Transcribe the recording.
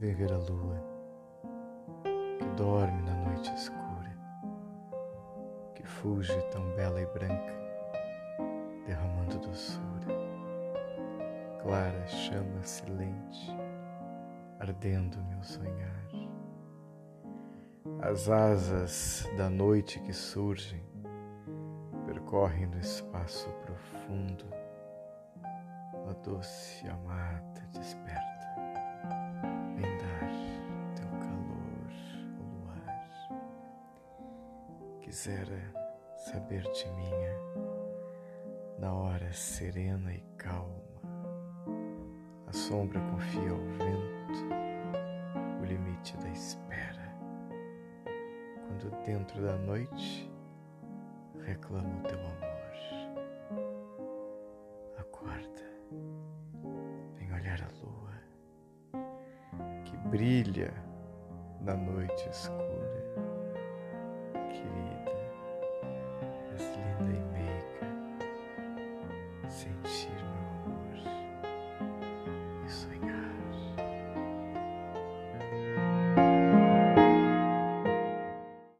Vem ver a lua que dorme na noite escura, que fuge tão bela e branca, derramando doçura, clara chama silente, ardendo meu sonhar. As asas da noite que surgem percorrem no espaço profundo, doce amada desperta. Vem dar teu calor, o luar. Quisera saber-te minha na hora serena e calma. A sombra confia ao vento o limite da espera. Quando dentro da noite reclama o teu amor. Olhar a lua que brilha na noite escura. Querida, és linda e meiga, sentir